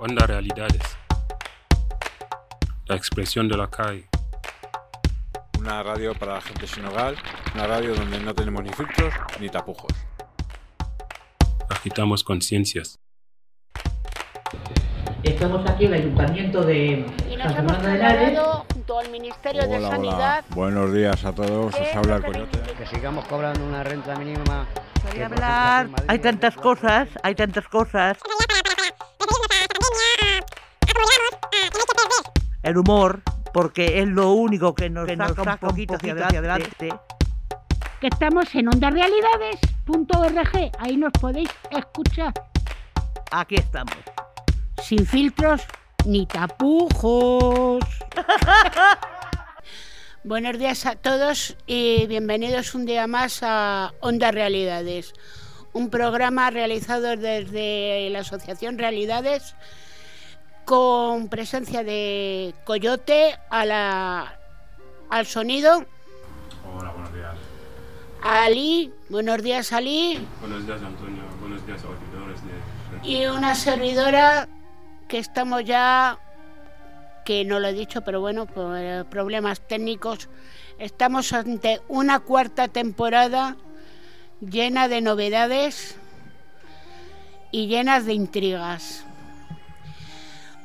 Onda Realidades. La expresión de la calle. Una radio para la gente sin hogar, una radio donde no tenemos ni filtros ni tapujos. Agitamos conciencias. Estamos aquí en el Ayuntamiento de Y nos San hemos Fernando de Henares. trasladado junto al Ministerio de Sanidad. hola. Buenos días a todos. Eh, Os habla el coyote. que sigamos cobrando una renta mínima. Quería hablar. Hay tantas cosas, hay tantas cosas. El humor, porque es lo único que nos, saca, un poquito hacia adelante. que estamos en ondarealidades.org. Ahí nos podéis escuchar Aquí estamos. sin filtros ni tapujos. Buenos días a todos y bienvenidos un día más a Onda Realidades, un programa realizado desde la Asociación Realidades con presencia de Coyote a la, al sonido, Hola, buenos días. Ali, buenos días Ali, Buenos días, Antonio. Buenos días, auditores de... y una servidora que estamos ya, que no lo he dicho, pero bueno, por eh, problemas técnicos, estamos ante una cuarta temporada llena de novedades y llenas de intrigas.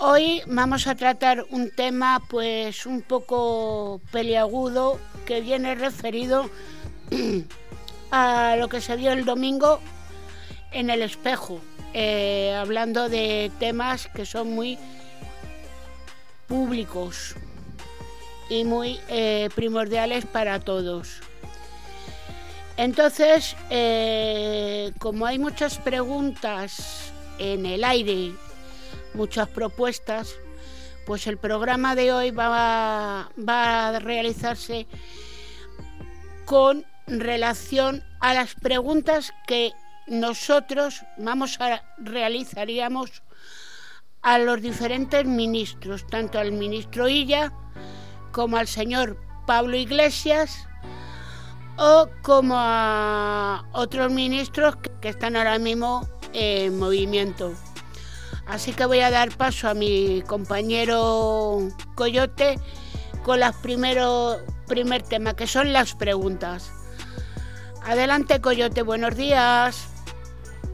Hoy vamos a tratar un tema pues un poco peliagudo que viene referido a lo que se vio el domingo en el espejo, eh, hablando de temas que son muy públicos y muy eh, primordiales para todos. Entonces, eh, como hay muchas preguntas en el aire, muchas propuestas, pues el programa de hoy va, a realizarse con relación a las preguntas que nosotros vamos a realizaríamos a los diferentes ministros, tanto al ministro Illa como al señor Pablo Iglesias o como a otros ministros que están ahora mismo en movimiento. Así que voy a dar paso a mi compañero Coyote con las primero primer tema, que son las preguntas. Adelante, Coyote, buenos días.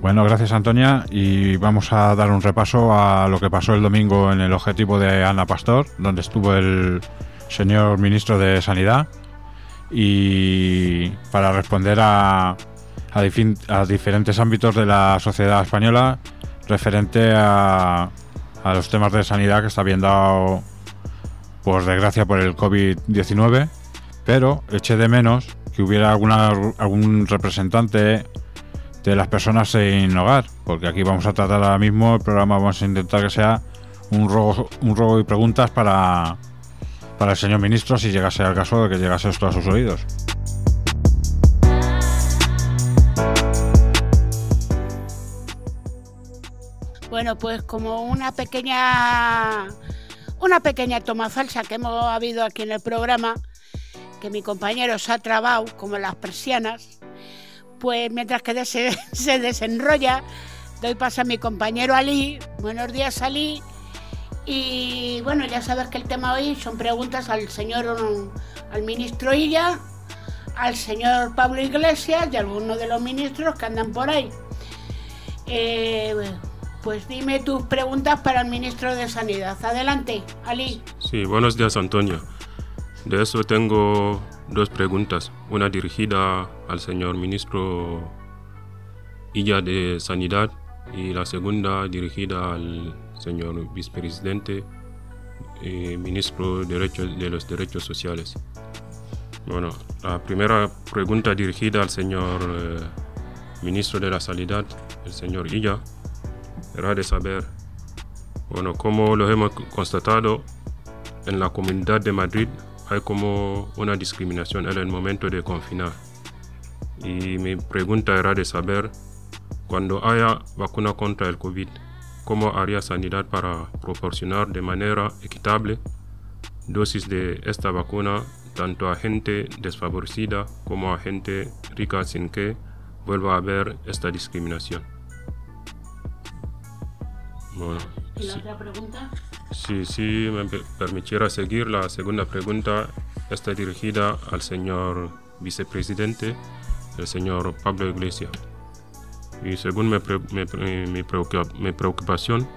Bueno, gracias Antonia y vamos a dar un repaso a lo que pasó el domingo en el objetivo de Ana Pastor, donde estuvo el señor ministro de Sanidad y para responder a, a diferentes ámbitos de la sociedad española referente a, a los temas de sanidad que está viendo por desgracia por el COVID-19, pero eché de menos que hubiera alguna, algún representante de las personas sin hogar, porque aquí vamos a tratar ahora mismo el programa, vamos a intentar que sea un robo, un robo y preguntas para, para el señor ministro si llegase al caso de que llegase esto a sus oídos. Bueno, pues como una pequeña una pequeña toma falsa que hemos habido aquí en el programa, que mi compañero se ha trabado como las persianas, pues mientras que se, se desenrolla, doy paso a mi compañero Ali. Buenos días, Ali. Y bueno, ya sabes que el tema hoy son preguntas al señor, al ministro Illa, al señor Pablo Iglesias y a algunos de los ministros que andan por ahí. Eh, pues dime tus preguntas para el ministro de Sanidad. Adelante, Ali. Sí, buenos días, Antonio. De eso tengo dos preguntas. Una dirigida al señor ministro Illa de Sanidad y la segunda dirigida al señor vicepresidente y ministro de, Derecho- de los Derechos Sociales. Bueno, la primera pregunta dirigida al señor eh, ministro de la Sanidad, el señor Illa, era de saber, bueno, como lo hemos constatado en la comunidad de Madrid, hay como una discriminación en el momento de confinar. Y mi pregunta era de saber, cuando haya vacuna contra el COVID, ¿cómo haría sanidad para proporcionar de manera equitable dosis de esta vacuna tanto a gente desfavorecida como a gente rica sin que vuelva a haber esta discriminación? Bueno, ¿Y la otra pregunta? Si, si me per- permitiera seguir, la segunda pregunta está dirigida al señor vicepresidente, el señor Pablo Iglesias. Y según mi, pre- mi pre- mi preocupa- mi preocupación,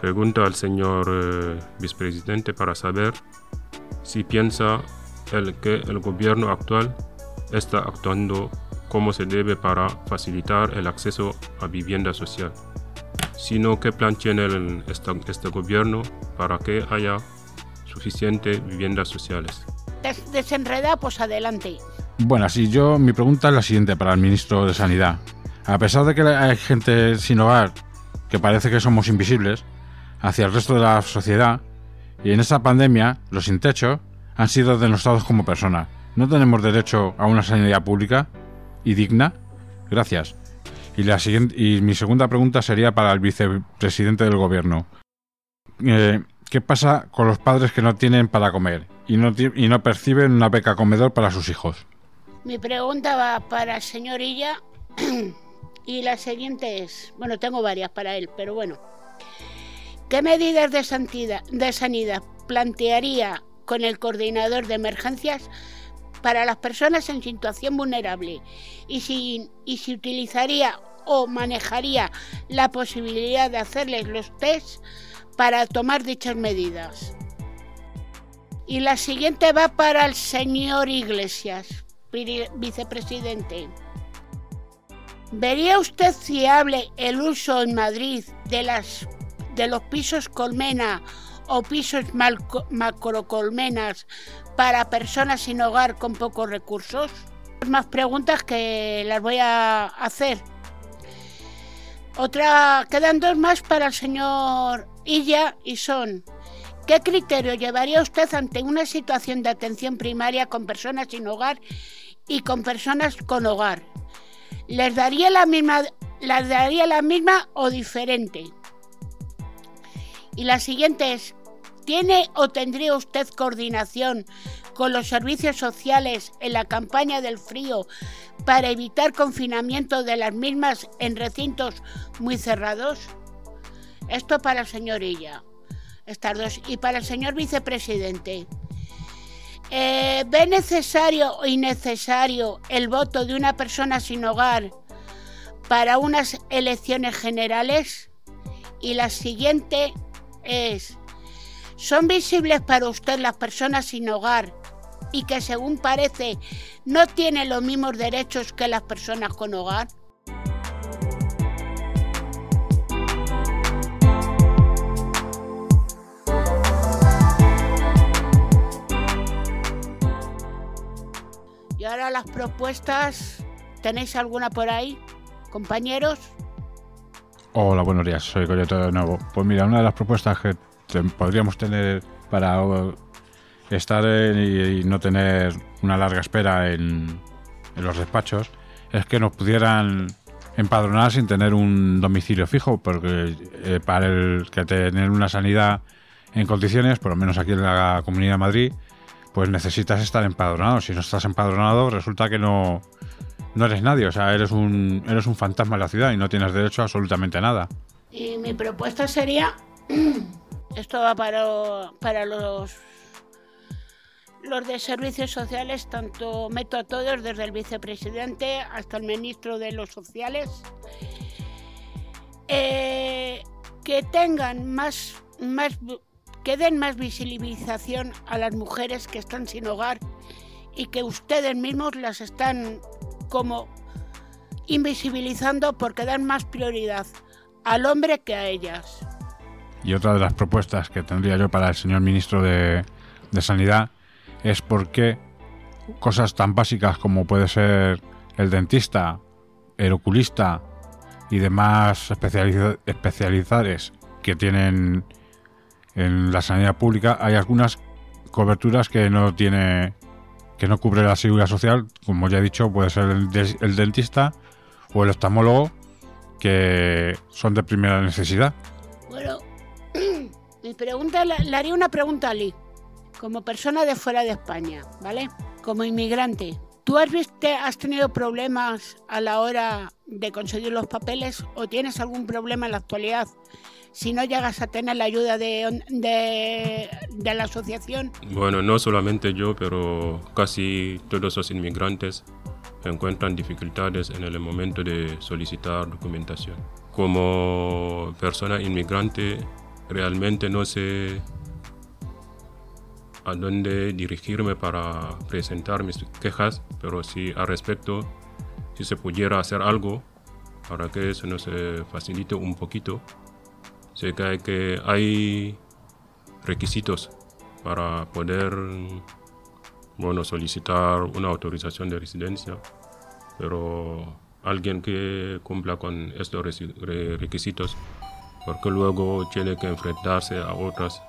pregunta al señor eh, vicepresidente para saber si piensa el que el gobierno actual está actuando como se debe para facilitar el acceso a vivienda social sino qué plan tiene el- esta- este gobierno para que haya suficiente viviendas sociales. Des- desenreda, pues adelante. Bueno, si yo, mi pregunta es la siguiente para el ministro de Sanidad. A pesar de que hay gente sin hogar que parece que somos invisibles hacia el resto de la sociedad, y en esta pandemia los sin techo han sido denostados como personas. ¿No tenemos derecho a una sanidad pública y digna? Gracias. Y, la siguiente, y mi segunda pregunta sería para el vicepresidente del gobierno. Eh, ¿Qué pasa con los padres que no tienen para comer y no, y no perciben una beca comedor para sus hijos? Mi pregunta va para el señor Illa y la siguiente es, bueno, tengo varias para él, pero bueno. ¿Qué medidas de, santidad- de sanidad plantearía con el coordinador de emergencias para las personas en situación vulnerable? Y si, utilizaría o manejaría la posibilidad de hacerles los test para tomar dichas medidas. Y la siguiente va para el señor Iglesias, vicepresidente. ¿Vería usted fiable el uso en Madrid de los pisos colmena o pisos macrocolmenas para personas sin hogar con pocos recursos? Más preguntas que las voy a hacer. Otra, quedan dos más para el señor Illa y son ¿Qué criterio llevaría usted ante una situación de atención primaria con personas sin hogar y con personas con hogar? ¿Les daría la misma, daría la misma o diferente? Y la siguiente es, ¿tiene o tendría usted coordinación con los servicios sociales en la campaña del frío para evitar confinamiento de las mismas en recintos muy cerrados? Esto para el señor Illa estas dos. Y para el señor vicepresidente, eh, ¿ve necesario o innecesario el voto de una persona sin hogar para unas elecciones generales? Y la siguiente es, ¿son visibles para usted las personas sin hogar y que según parece no tienen los mismos derechos que las personas con hogar? Y ahora las propuestas, ¿tenéis alguna por ahí, compañeros? Hola, buenos días, soy Coyote de nuevo. Pues mira, una de las propuestas que podríamos tener para uh, estar en- y, no tener una larga espera en, en los despachos es que nos pudieran empadronar sin tener un domicilio fijo, porque eh, para el que tener una sanidad en condiciones, por lo menos aquí en la Comunidad de Madrid, pues necesitas estar empadronado. Si no estás empadronado, resulta que no, no eres nadie, o sea, eres un, eres un fantasma en la ciudad y no tienes derecho a absolutamente nada. Y mi propuesta sería, esto va para, los, los de servicios sociales, tanto meto a todos, desde el vicepresidente hasta el ministro de los sociales, eh, que tengan más, más, que den más visibilización a las mujeres que están sin hogar y que ustedes mismos las están como invisibilizando porque dan más prioridad al hombre que a ellas. Y otra de las propuestas que tendría yo para el señor ministro de, de Sanidad es por qué cosas tan básicas como puede ser el dentista, el oculista y demás especializa- especializares que tienen en la sanidad pública, hay algunas coberturas que no tiene que no cubre la seguridad social, como ya he dicho, puede ser el, el dentista o el oftalmólogo, que son de primera necesidad. Bueno, mi pregunta, le haría una pregunta a Lee, como persona de fuera de España, ¿vale? Como inmigrante. ¿Tú has, visto, has tenido problemas a la hora de conseguir los papeles o tienes algún problema en la actualidad si no llegas a tener la ayuda de, de, la asociación? Bueno, no solamente yo, pero casi todos los inmigrantes encuentran dificultades en el momento de solicitar documentación. Como persona inmigrante, realmente no sé a dónde dirigirme para presentar mis quejas, pero si al respecto, si se pudiera hacer algo para que eso nos facilite un poquito, sé que hay, que hay requisitos para poder bueno, solicitar una autorización de residencia, pero alguien que cumpla con estos requisitos, porque luego tiene que enfrentarse a otras,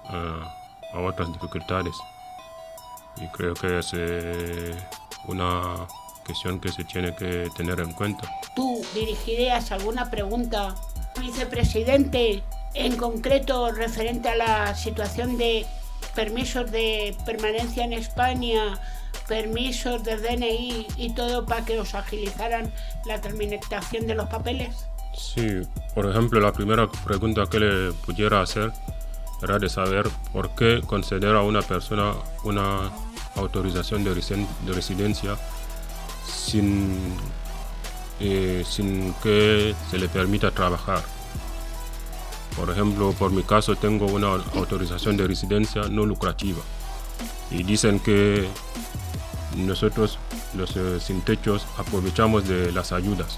a otras dificultades. Y creo que es eh, una cuestión que se tiene que tener en cuenta. ¿Tú dirigirías alguna pregunta, vicepresidente, en concreto referente a la situación de permisos de permanencia en España, permisos de DNI y todo para que os agilizaran la tramitación de los papeles? Sí, por ejemplo, la primera pregunta que le pudiera hacer era de saber por qué conceder a una persona una autorización de, residencia sin, eh, sin que se le permita trabajar. Por ejemplo, por mi caso tengo una autorización de residencia no lucrativa y dicen que nosotros los eh, sin techos aprovechamos de las ayudas.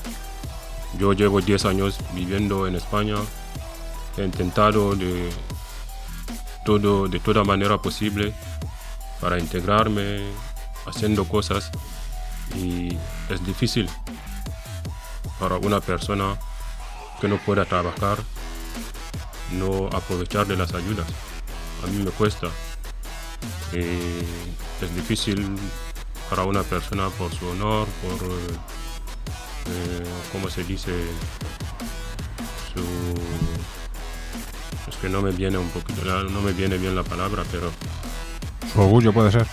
Yo llevo 10 años viviendo en España, he intentado de todo de toda manera posible para integrarme, haciendo cosas y es difícil para una persona que no pueda trabajar no aprovechar de las ayudas. A mí me cuesta. Eh, es difícil para una persona por su honor, por, eh, ¿cómo se dice? Su, es que no me viene un poquito, no me viene bien la palabra, pero... Su orgullo puede ser.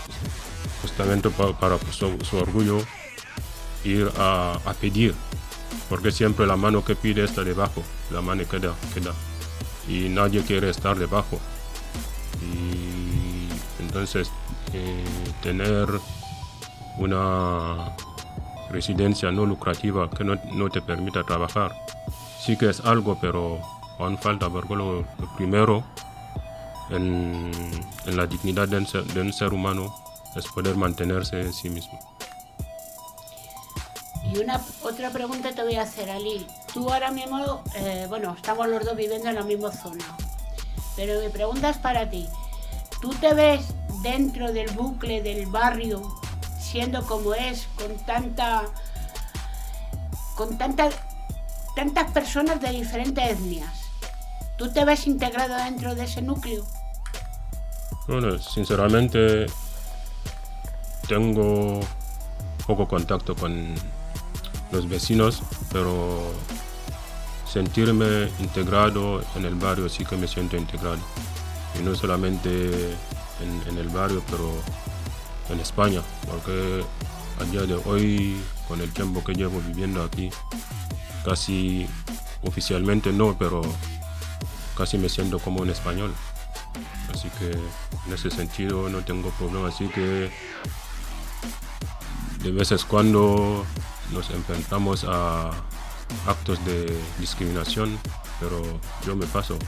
Justamente para, su, orgullo ir a, a, pedir, porque siempre la mano que pide está debajo, la mano que da, que da y nadie quiere estar debajo. Y entonces eh, tener una residencia no lucrativa que no, te permita trabajar, sí que es algo, pero aún falta, porque lo, primero en, la dignidad de un, ser, humano es poder mantenerse en sí mismo. Y una otra pregunta te voy a hacer, Ali. Tú ahora mismo, eh, bueno, estamos los dos viviendo en la misma zona, pero mi pregunta es para ti. ¿Tú te ves dentro del bucle del barrio siendo como es, con tanta, con tantas, tantas personas de diferentes etnias? ¿Tú te ves integrado dentro de ese núcleo? Bueno, sinceramente tengo poco contacto con los vecinos, pero sentirme integrado en el barrio sí que me siento integrado. Y no solamente en, el barrio, pero en España, porque a día de hoy, con el tiempo que llevo viviendo aquí, casi oficialmente no, pero casi me siento como un español. Así que en ese sentido no tengo problema. Así que de veces cuando nos enfrentamos a actos de discriminación, pero yo me paso.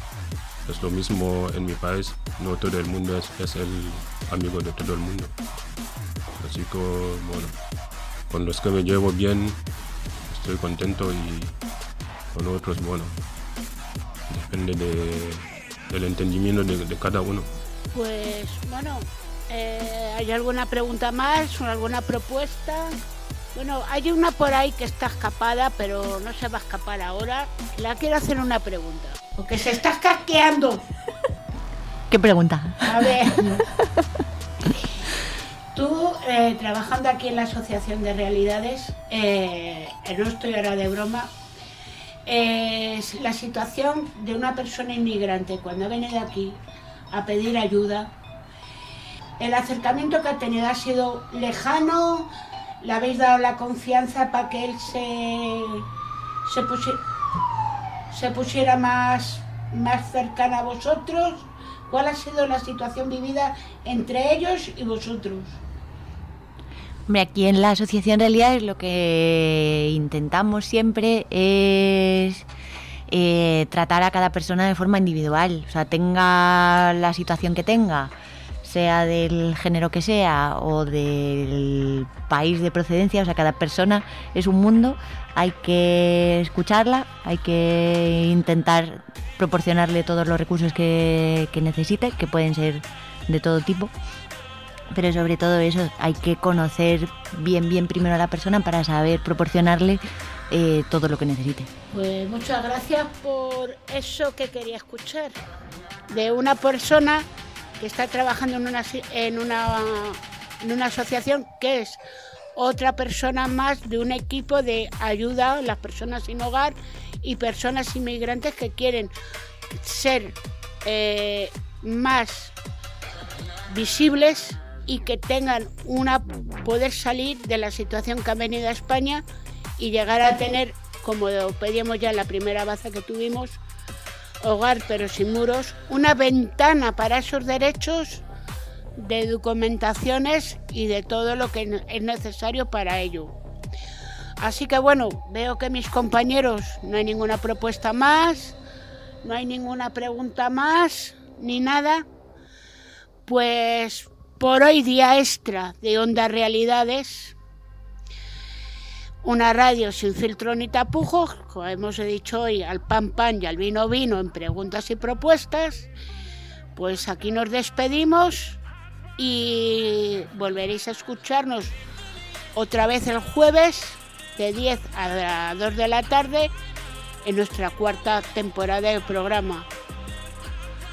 Es lo mismo en mi país, no todo el mundo es, el amigo de todo el mundo. Así que, bueno, con los que me llevo bien, estoy contento y con otros, bueno, depende del entendimiento de, cada uno. Pues, bueno, eh, ¿hay alguna pregunta más o alguna propuesta? Bueno, hay una por ahí que está escapada, pero no se va a escapar ahora. La quiero hacer una pregunta. Porque se está casqueando. ¿Qué pregunta? A ver. Eh, trabajando aquí en la Asociación de Realidades, eh, no estoy ahora de broma, es la situación de una persona inmigrante cuando ha venido aquí a pedir ayuda. El acercamiento que ha tenido ha sido lejano, le habéis dado la confianza para que él se, se, pusiera, más más cercana a vosotros? ¿Cuál ha sido la situación vivida entre ellos y vosotros? Hombre, aquí en la Asociación Realidades lo que intentamos siempre es eh, tratar a cada persona de forma individual, o sea, tenga la situación que tenga, sea del género que sea o del país de procedencia, o sea, cada persona es un mundo, hay que escucharla, hay que intentar proporcionarle todos los recursos que, que necesite, que pueden ser de todo tipo pero sobre todo eso, hay que conocer bien, bien primero a la persona para saber proporcionarle eh, todo lo que necesite. Pues muchas gracias por eso que quería escuchar, de una persona que está trabajando en una, en una, en una asociación que es otra persona más de un equipo de ayuda a las personas sin hogar y personas inmigrantes que quieren ser eh, más visibles y que tengan una poder salir de la situación que ha venido a España y llegar a tener, como pedíamos ya en la primera baza que tuvimos, hogar pero sin muros, una ventana para esos derechos de documentaciones y de todo lo que es necesario para ello. Así que bueno, veo que mis compañeros no hay ninguna propuesta más, no hay ninguna pregunta más, ni nada. Pues por hoy día extra de Onda Realidades, una radio sin filtro ni tapujos, como hemos dicho hoy, al pan pan y al vino vino en preguntas y propuestas, pues aquí nos despedimos y volveréis a escucharnos otra vez el jueves de 10 a 2 de la tarde en nuestra cuarta temporada del programa.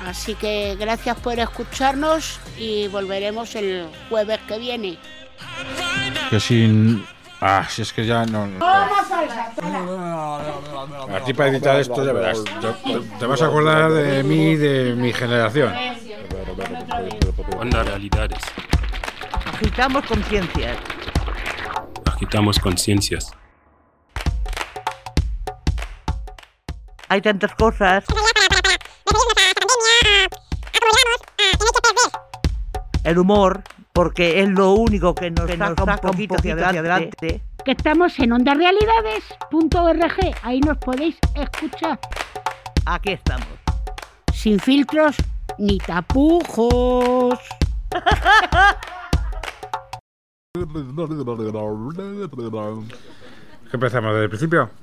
Así que gracias por escucharnos y volveremos el jueves que viene. Que sin. Ah, si es que ya no. A ti para editar esto, ya verás. Te, te vas a acordar de mí, de mi generación. Onda Realidades. Agitamos conciencias. Agitamos conciencias. Hay tantas cosas. El humor, porque es lo único que nos, saca, un poquito hacia adelante. Que estamos en ondarealidades.org. Ahí nos podéis escuchar. Aquí estamos. Sin filtros ni tapujos. ¿Qué empezamos desde el principio?